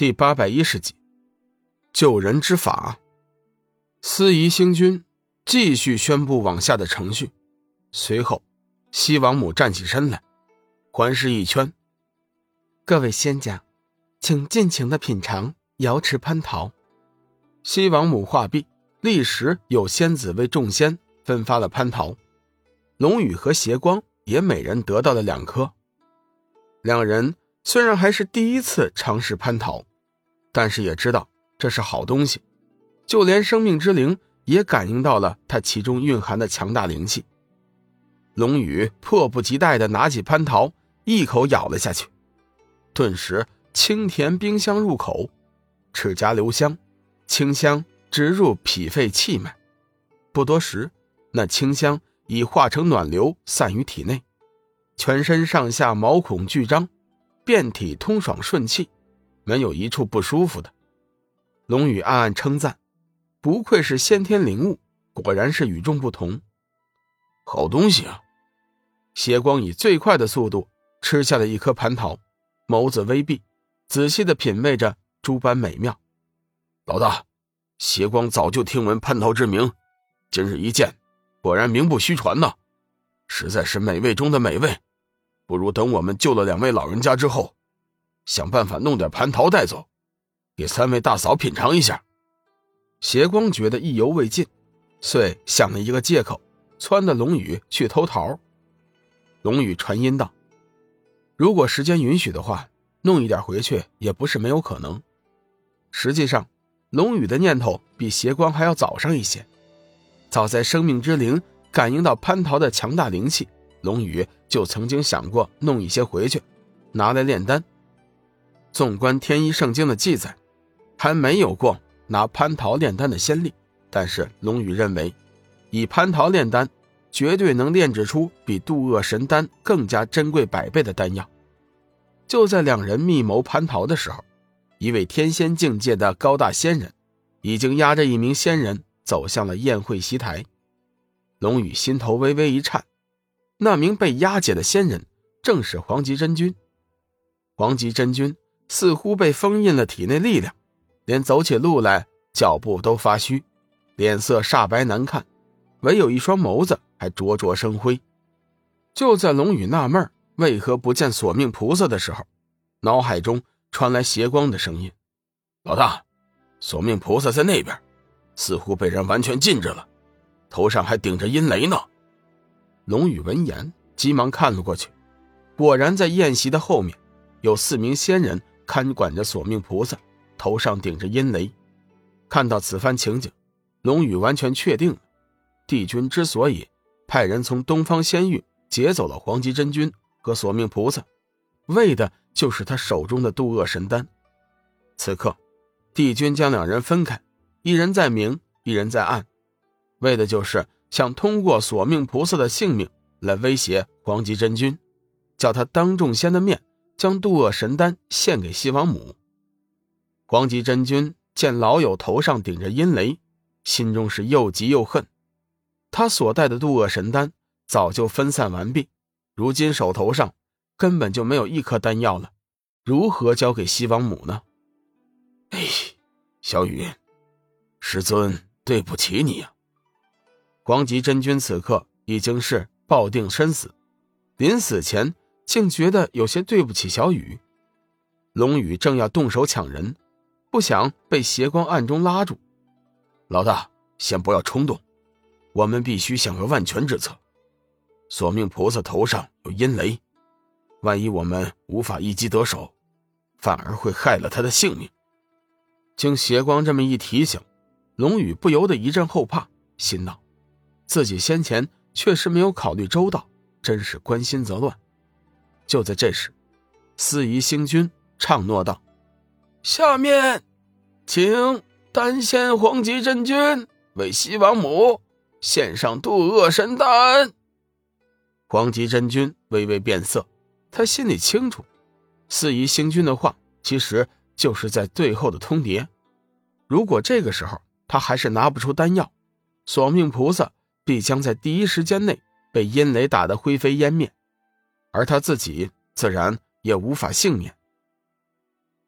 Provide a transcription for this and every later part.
第八百一十集，救人之法。司仪星君继续宣布往下的程序。随后，西王母站起身来，环视一圈。各位仙家，请尽情的品尝瑶池蟠桃。西王母话毕，立时有仙子为众仙分发了蟠桃。龙宇和邪光也每人得到了两颗。两人虽然还是第一次尝试蟠桃。但是也知道这是好东西，就连生命之灵也感应到了它其中蕴含的强大灵气。龙宇迫不及待地拿起蟠桃，一口咬了下去，顿时清甜冰香入口，齿颊留香，清香直入脾肺气脉。不多时，那清香已化成暖流散于体内，全身上下毛孔俱张，遍体通爽顺气。没有一处不舒服的，龙宇暗暗称赞：“不愧是先天灵物，果然是与众不同。”好东西啊！邪光以最快的速度吃下了一颗蟠桃，眸子微闭，仔细的品味着诸般美妙。老大，邪光早就听闻蟠桃之名，今日一见，果然名不虚传呐！实在是美味中的美味。不如等我们救了两位老人家之后。想办法弄点蟠桃带走，给三位大嫂品尝一下。邪光觉得意犹未尽，遂想了一个借口，撺掇龙宇去偷桃。龙宇传音道：“如果时间允许的话，弄一点回去也不是没有可能。”实际上，龙宇的念头比邪光还要早上一些。早在生命之灵感应到蟠桃的强大灵气，龙宇就曾经想过弄一些回去，拿来炼丹。纵观天一圣经的记载，还没有过拿蟠桃炼丹的先例。但是龙宇认为，以蟠桃炼丹，绝对能炼制出比渡厄神丹更加珍贵百倍的丹药。就在两人密谋蟠桃的时候，一位天仙境界的高大仙人，已经押着一名仙人走向了宴会席台。龙宇心头微微一颤，那名被押解的仙人正是黄极真君。黄极真君。似乎被封印了体内力量，连走起路来脚步都发虚，脸色煞白难看，唯有一双眸子还灼灼生辉。就在龙宇纳闷为何不见索命菩萨的时候，脑海中传来邪光的声音：“老大，索命菩萨在那边，似乎被人完全禁制了，头上还顶着阴雷呢。”龙宇闻言，急忙看了过去，果然在宴席的后面，有四名仙人。看管着索命菩萨，头上顶着阴雷。看到此番情景，龙宇完全确定，帝君之所以派人从东方仙域劫走了黄极真君和索命菩萨，为的就是他手中的渡厄神丹。此刻，帝君将两人分开，一人在明，一人在暗，为的就是想通过索命菩萨的性命来威胁黄极真君，叫他当众仙的面。将渡厄神丹献给西王母。光极真君见老友头上顶着阴雷，心中是又急又恨。他所带的渡厄神丹早就分散完毕，如今手头上根本就没有一颗丹药了，如何交给西王母呢？哎，小雨，师尊对不起你呀。光极真君此刻已经是抱定身死，临死前。竟觉得有些对不起小雨，龙宇正要动手抢人，不想被邪光暗中拉住。老大，先不要冲动，我们必须想个万全之策。索命菩萨头上有阴雷，万一我们无法一击得手，反而会害了他的性命。经邪光这么一提醒，龙宇不由得一阵后怕，心道：自己先前确实没有考虑周到，真是关心则乱。就在这时，司仪星君唱诺道：“下面，请丹仙黄极真君为西王母献上渡厄神丹。”黄极真君微微变色，他心里清楚，司仪星君的话其实就是在最后的通牒。如果这个时候他还是拿不出丹药，索命菩萨必将在第一时间内被阴雷打得灰飞烟灭。而他自己自然也无法幸免。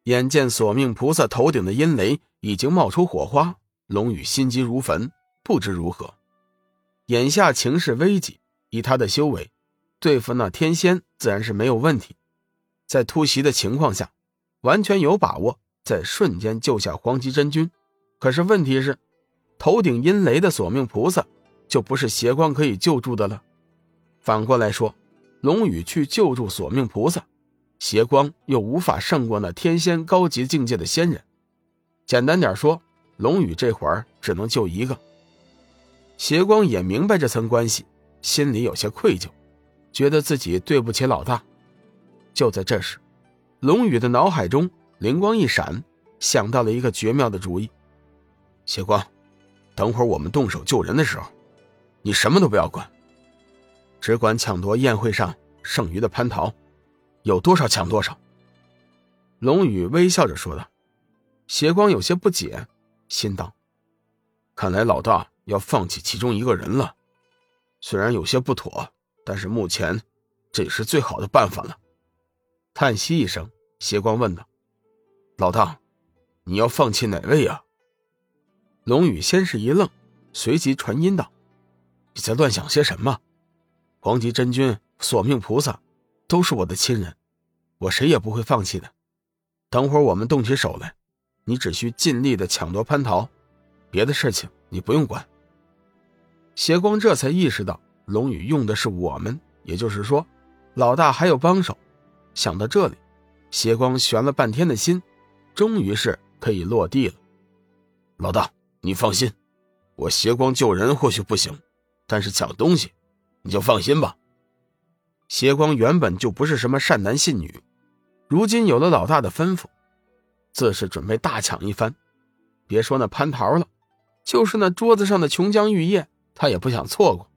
眼见索命菩萨头顶的阴雷已经冒出火花，龙宇心急如焚，不知如何。眼下情势危急，以他的修为，对付那天仙自然是没有问题。在突袭的情况下，完全有把握在瞬间救下黄极真君。可是问题是，头顶阴雷的索命菩萨就不是邪光可以救助的了。反过来说，龙宇去救助索命菩萨。邪光又无法胜过那天仙高级境界的仙人，简单点说，龙宇这会儿只能救一个。邪光也明白这层关系，心里有些愧疚，觉得自己对不起老大。就在这时，龙宇的脑海中灵光一闪，想到了一个绝妙的主意。邪光，等会儿我们动手救人的时候，你什么都不要管，只管抢夺宴会上剩余的蟠桃。有多少抢多少。龙宇微笑着说道。邪光有些不解，心道：“看来老大要放弃其中一个人了。虽然有些不妥，但是目前这也是最好的办法了。”叹息一声，邪光问道：“老大，你要放弃哪位啊？”龙宇先是一愣，随即传音道：“你在乱想些什么？黄极真君、索命菩萨。”都是我的亲人，我谁也不会放弃的。等会儿我们动起手来，你只需尽力的抢夺蟠桃，别的事情你不用管。邪光这才意识到龙宇用的是我们，也就是说，老大还有帮手。想到这里，邪光悬了半天的心，终于是可以落地了。老大，你放心，我邪光救人或许不行，但是抢东西，你就放心吧。邪光原本就不是什么善男信女，如今有了老大的吩咐，自是准备大抢一番。别说那蟠桃了，就是那桌子上的琼浆玉液，他也不想错过。